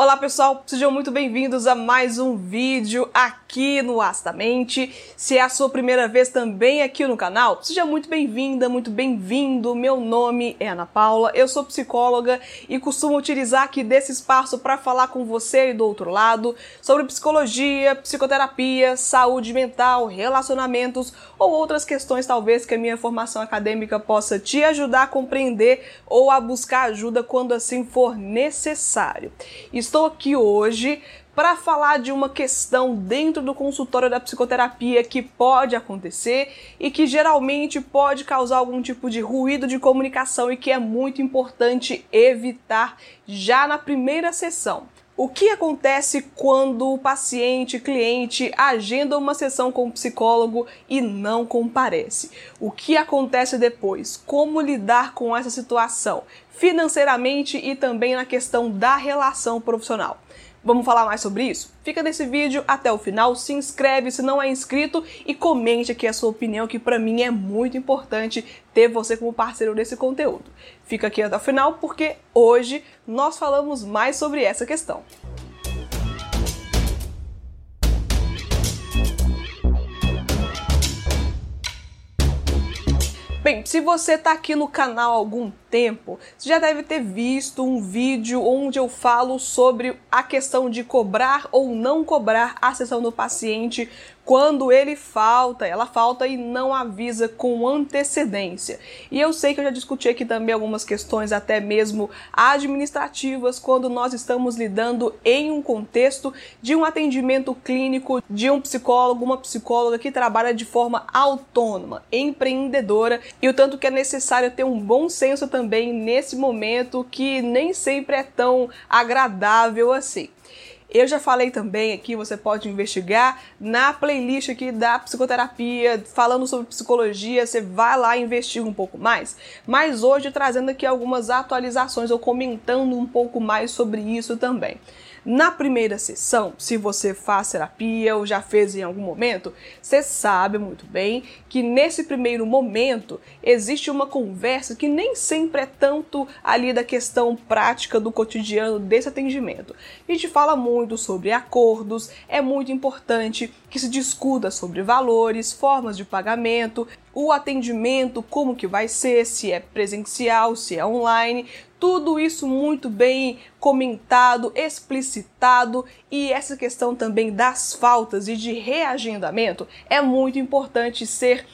Olá pessoal, sejam muito bem-vindos a mais um vídeo aqui no Astamente. Se é a sua primeira vez também aqui no canal, seja muito bem-vinda, muito bem-vindo. Meu nome é Ana Paula, eu sou psicóloga e costumo utilizar aqui desse espaço para falar com você aí do outro lado sobre psicologia, psicoterapia, saúde mental, relacionamentos ou outras questões talvez que a minha formação acadêmica possa te ajudar a compreender ou a buscar ajuda quando assim for necessário. Estou aqui hoje para falar de uma questão dentro do consultório da psicoterapia que pode acontecer e que geralmente pode causar algum tipo de ruído de comunicação e que é muito importante evitar já na primeira sessão. O que acontece quando o paciente, cliente, agenda uma sessão com o psicólogo e não comparece? O que acontece depois? Como lidar com essa situação? financeiramente e também na questão da relação profissional. Vamos falar mais sobre isso? Fica nesse vídeo até o final, se inscreve se não é inscrito e comente aqui a sua opinião, que para mim é muito importante ter você como parceiro desse conteúdo. Fica aqui até o final porque hoje nós falamos mais sobre essa questão. Bem, se você está aqui no canal há algum tempo, você já deve ter visto um vídeo onde eu falo sobre a questão de cobrar ou não cobrar a sessão do paciente quando ele falta, ela falta e não avisa com antecedência. E eu sei que eu já discuti aqui também algumas questões, até mesmo administrativas, quando nós estamos lidando em um contexto de um atendimento clínico de um psicólogo, uma psicóloga que trabalha de forma autônoma, empreendedora, e o tanto que é necessário ter um bom senso também nesse momento que nem sempre é tão agradável assim. Eu já falei também aqui, você pode investigar na playlist aqui da psicoterapia, falando sobre psicologia, você vai lá e investiga um pouco mais. Mas hoje trazendo aqui algumas atualizações ou comentando um pouco mais sobre isso também. Na primeira sessão, se você faz terapia ou já fez em algum momento, você sabe muito bem que nesse primeiro momento existe uma conversa que nem sempre é tanto ali da questão prática do cotidiano desse atendimento. A gente fala muito sobre acordos, é muito importante que se discuta sobre valores, formas de pagamento, o atendimento, como que vai ser, se é presencial, se é online, tudo isso muito bem comentado, explicitado e essa questão também das faltas e de reagendamento é muito importante ser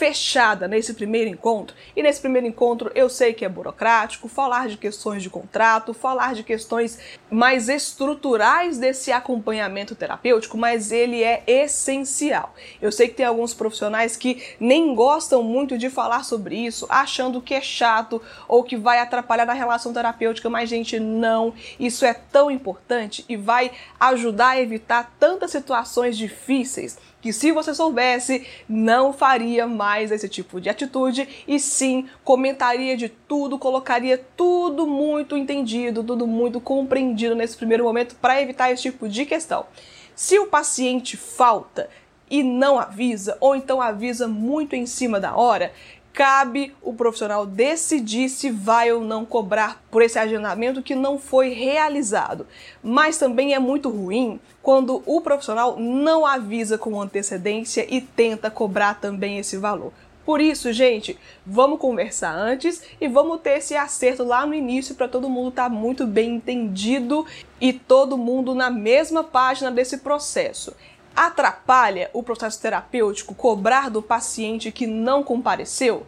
fechada nesse primeiro encontro. E nesse primeiro encontro eu sei que é burocrático, falar de questões de contrato, falar de questões mais estruturais desse acompanhamento terapêutico, mas ele é essencial. Eu sei que tem alguns profissionais que nem gostam muito de falar sobre isso, achando que é chato ou que vai atrapalhar na relação terapêutica, mas gente, não. Isso é tão importante e vai ajudar a evitar tantas situações difíceis que se você soubesse, não faria mais esse tipo de atitude e sim comentaria de tudo, colocaria tudo muito entendido, tudo muito compreendido nesse primeiro momento para evitar esse tipo de questão. Se o paciente falta e não avisa, ou então avisa muito em cima da hora, cabe o profissional decidir se vai ou não cobrar por esse agendamento que não foi realizado. Mas também é muito ruim quando o profissional não avisa com antecedência e tenta cobrar também esse valor. Por isso, gente, vamos conversar antes e vamos ter esse acerto lá no início para todo mundo estar tá muito bem entendido e todo mundo na mesma página desse processo. Atrapalha o processo terapêutico cobrar do paciente que não compareceu?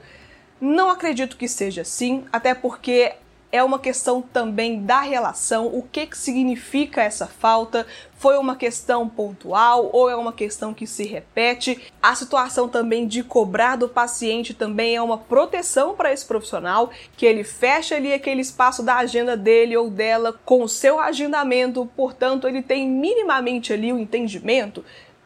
Não acredito que seja assim, até porque é uma questão também da relação, o que, que significa essa falta, foi uma questão pontual ou é uma questão que se repete. A situação também de cobrar do paciente também é uma proteção para esse profissional, que ele fecha ali aquele espaço da agenda dele ou dela com o seu agendamento, portanto, ele tem minimamente ali o entendimento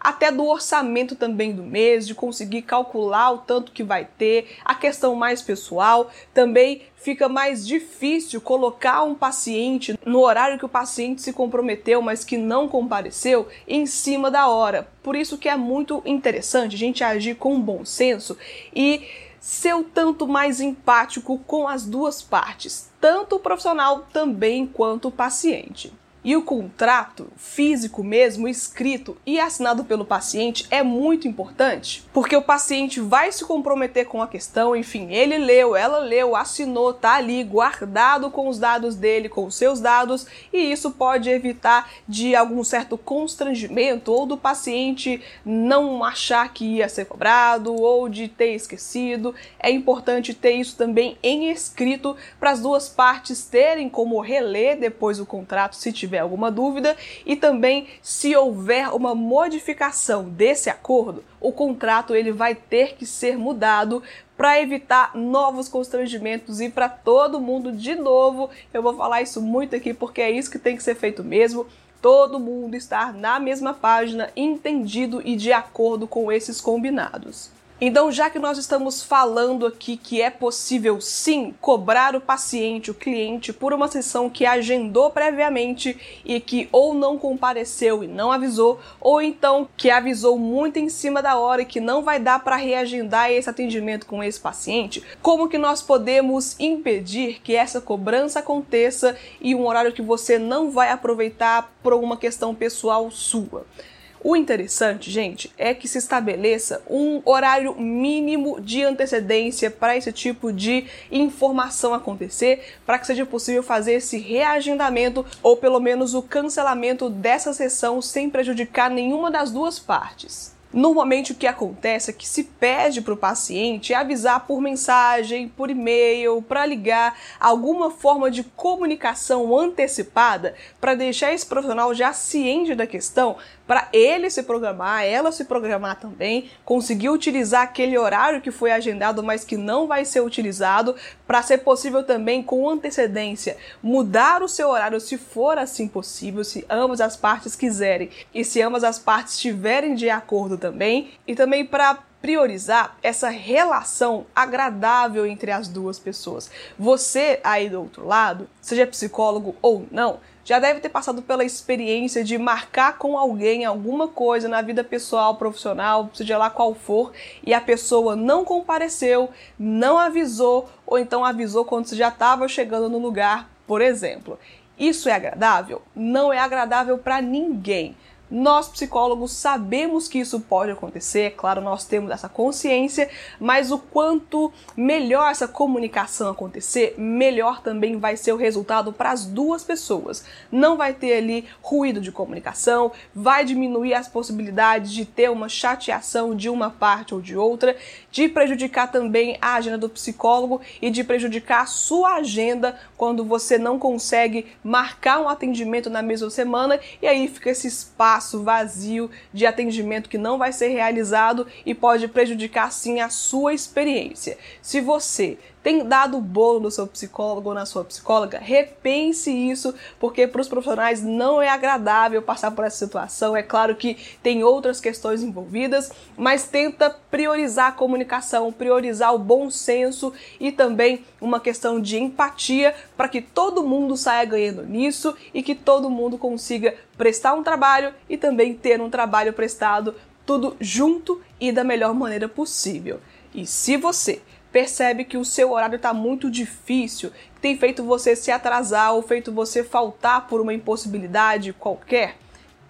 até do orçamento também do mês, de conseguir calcular o tanto que vai ter, a questão mais pessoal, também fica mais difícil colocar um paciente no horário que o paciente se comprometeu, mas que não compareceu, em cima da hora. Por isso que é muito interessante a gente agir com bom senso e ser o tanto mais empático com as duas partes, tanto o profissional também quanto o paciente. E o contrato físico mesmo, escrito e assinado pelo paciente é muito importante, porque o paciente vai se comprometer com a questão, enfim, ele leu, ela leu, assinou, tá ali guardado com os dados dele, com os seus dados, e isso pode evitar de algum certo constrangimento ou do paciente não achar que ia ser cobrado ou de ter esquecido. É importante ter isso também em escrito para as duas partes terem como reler depois o contrato se tiver alguma dúvida e também se houver uma modificação desse acordo, o contrato ele vai ter que ser mudado para evitar novos constrangimentos e para todo mundo de novo. Eu vou falar isso muito aqui porque é isso que tem que ser feito mesmo todo mundo estar na mesma página, entendido e de acordo com esses combinados. Então, já que nós estamos falando aqui que é possível sim cobrar o paciente, o cliente, por uma sessão que agendou previamente e que ou não compareceu e não avisou, ou então que avisou muito em cima da hora e que não vai dar para reagendar esse atendimento com esse paciente, como que nós podemos impedir que essa cobrança aconteça e um horário que você não vai aproveitar por uma questão pessoal sua? O interessante, gente, é que se estabeleça um horário mínimo de antecedência para esse tipo de informação acontecer, para que seja possível fazer esse reagendamento ou pelo menos o cancelamento dessa sessão sem prejudicar nenhuma das duas partes. Normalmente o que acontece é que se pede para o paciente avisar por mensagem, por e-mail, para ligar, alguma forma de comunicação antecipada para deixar esse profissional já ciente da questão, para ele se programar, ela se programar também, conseguir utilizar aquele horário que foi agendado, mas que não vai ser utilizado, para ser possível também com antecedência mudar o seu horário se for assim possível, se ambas as partes quiserem. E se ambas as partes estiverem de acordo também, e também para priorizar essa relação agradável entre as duas pessoas. Você aí do outro lado, seja psicólogo ou não, já deve ter passado pela experiência de marcar com alguém alguma coisa na vida pessoal, profissional, seja lá qual for, e a pessoa não compareceu, não avisou, ou então avisou quando você já estava chegando no lugar, por exemplo. Isso é agradável? Não é agradável para ninguém. Nós psicólogos sabemos que isso pode acontecer, claro, nós temos essa consciência, mas o quanto melhor essa comunicação acontecer, melhor também vai ser o resultado para as duas pessoas. Não vai ter ali ruído de comunicação, vai diminuir as possibilidades de ter uma chateação de uma parte ou de outra, de prejudicar também a agenda do psicólogo e de prejudicar a sua agenda quando você não consegue marcar um atendimento na mesma semana e aí fica esse espaço espaço vazio de atendimento que não vai ser realizado e pode prejudicar sim a sua experiência. Se você tem dado bolo no seu psicólogo ou na sua psicóloga, repense isso, porque para os profissionais não é agradável passar por essa situação. É claro que tem outras questões envolvidas, mas tenta priorizar a comunicação, priorizar o bom senso e também uma questão de empatia para que todo mundo saia ganhando nisso e que todo mundo consiga prestar um trabalho e também ter um trabalho prestado tudo junto e da melhor maneira possível. E se você percebe que o seu horário está muito difícil, tem feito você se atrasar ou feito você faltar por uma impossibilidade qualquer,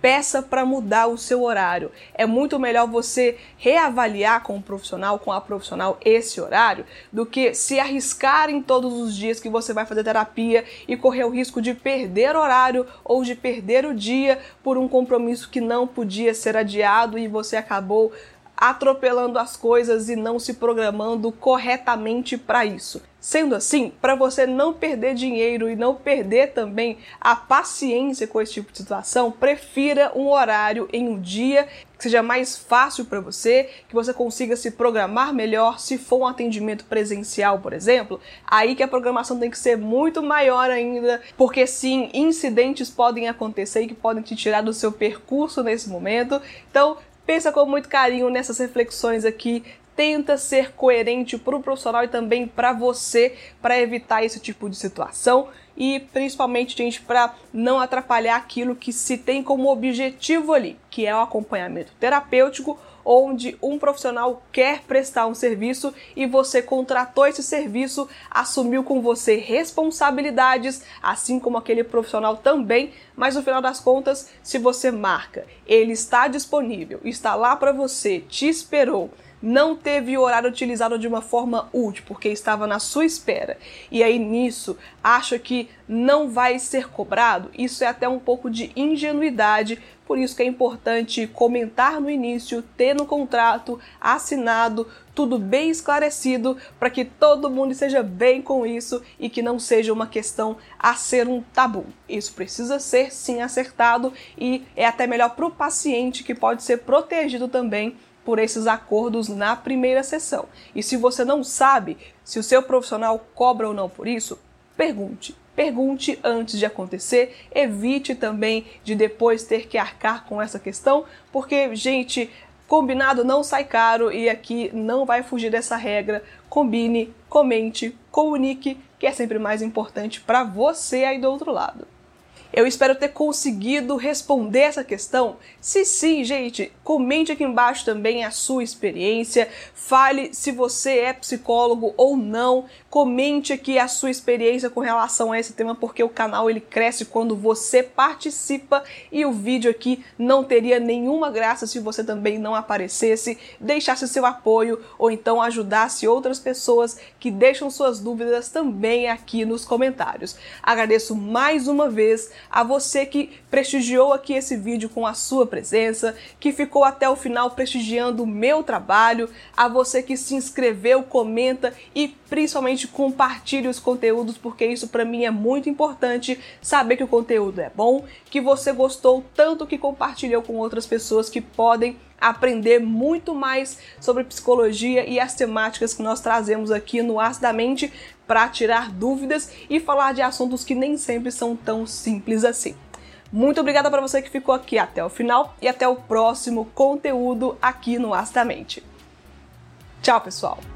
peça para mudar o seu horário. É muito melhor você reavaliar com o profissional, com a profissional, esse horário, do que se arriscar em todos os dias que você vai fazer terapia e correr o risco de perder horário ou de perder o dia por um compromisso que não podia ser adiado e você acabou atropelando as coisas e não se programando corretamente para isso. Sendo assim, para você não perder dinheiro e não perder também a paciência com esse tipo de situação, prefira um horário em um dia que seja mais fácil para você, que você consiga se programar melhor. Se for um atendimento presencial, por exemplo, aí que a programação tem que ser muito maior ainda, porque sim, incidentes podem acontecer e que podem te tirar do seu percurso nesse momento. Então, pensa com muito carinho nessas reflexões aqui, tenta ser coerente para o profissional e também para você, para evitar esse tipo de situação. E principalmente, gente, para não atrapalhar aquilo que se tem como objetivo ali, que é o acompanhamento terapêutico onde um profissional quer prestar um serviço e você contratou esse serviço, assumiu com você responsabilidades, assim como aquele profissional também, mas no final das contas, se você marca, ele está disponível, está lá para você, te esperou não teve o horário utilizado de uma forma útil, porque estava na sua espera, e aí nisso acha que não vai ser cobrado, isso é até um pouco de ingenuidade, por isso que é importante comentar no início, ter no contrato assinado, tudo bem esclarecido, para que todo mundo esteja bem com isso e que não seja uma questão a ser um tabu. Isso precisa ser sim acertado e é até melhor para o paciente que pode ser protegido também por esses acordos na primeira sessão. E se você não sabe se o seu profissional cobra ou não por isso, pergunte. Pergunte antes de acontecer, evite também de depois ter que arcar com essa questão, porque, gente, combinado não sai caro e aqui não vai fugir dessa regra. Combine, comente, comunique, que é sempre mais importante para você aí do outro lado. Eu espero ter conseguido responder essa questão. Se sim, gente, comente aqui embaixo também a sua experiência. Fale se você é psicólogo ou não. Comente aqui a sua experiência com relação a esse tema, porque o canal ele cresce quando você participa e o vídeo aqui não teria nenhuma graça se você também não aparecesse, deixasse seu apoio ou então ajudasse outras pessoas que deixam suas dúvidas também aqui nos comentários. Agradeço mais uma vez a você que prestigiou aqui esse vídeo com a sua presença, que ficou até o final prestigiando o meu trabalho, a você que se inscreveu, comenta e principalmente compartilhe os conteúdos, porque isso para mim é muito importante, saber que o conteúdo é bom, que você gostou tanto que compartilhou com outras pessoas que podem aprender muito mais sobre psicologia e as temáticas que nós trazemos aqui no Acidamente para tirar dúvidas e falar de assuntos que nem sempre são tão simples assim. Muito obrigada para você que ficou aqui até o final e até o próximo conteúdo aqui no Acidamente. Tchau, pessoal!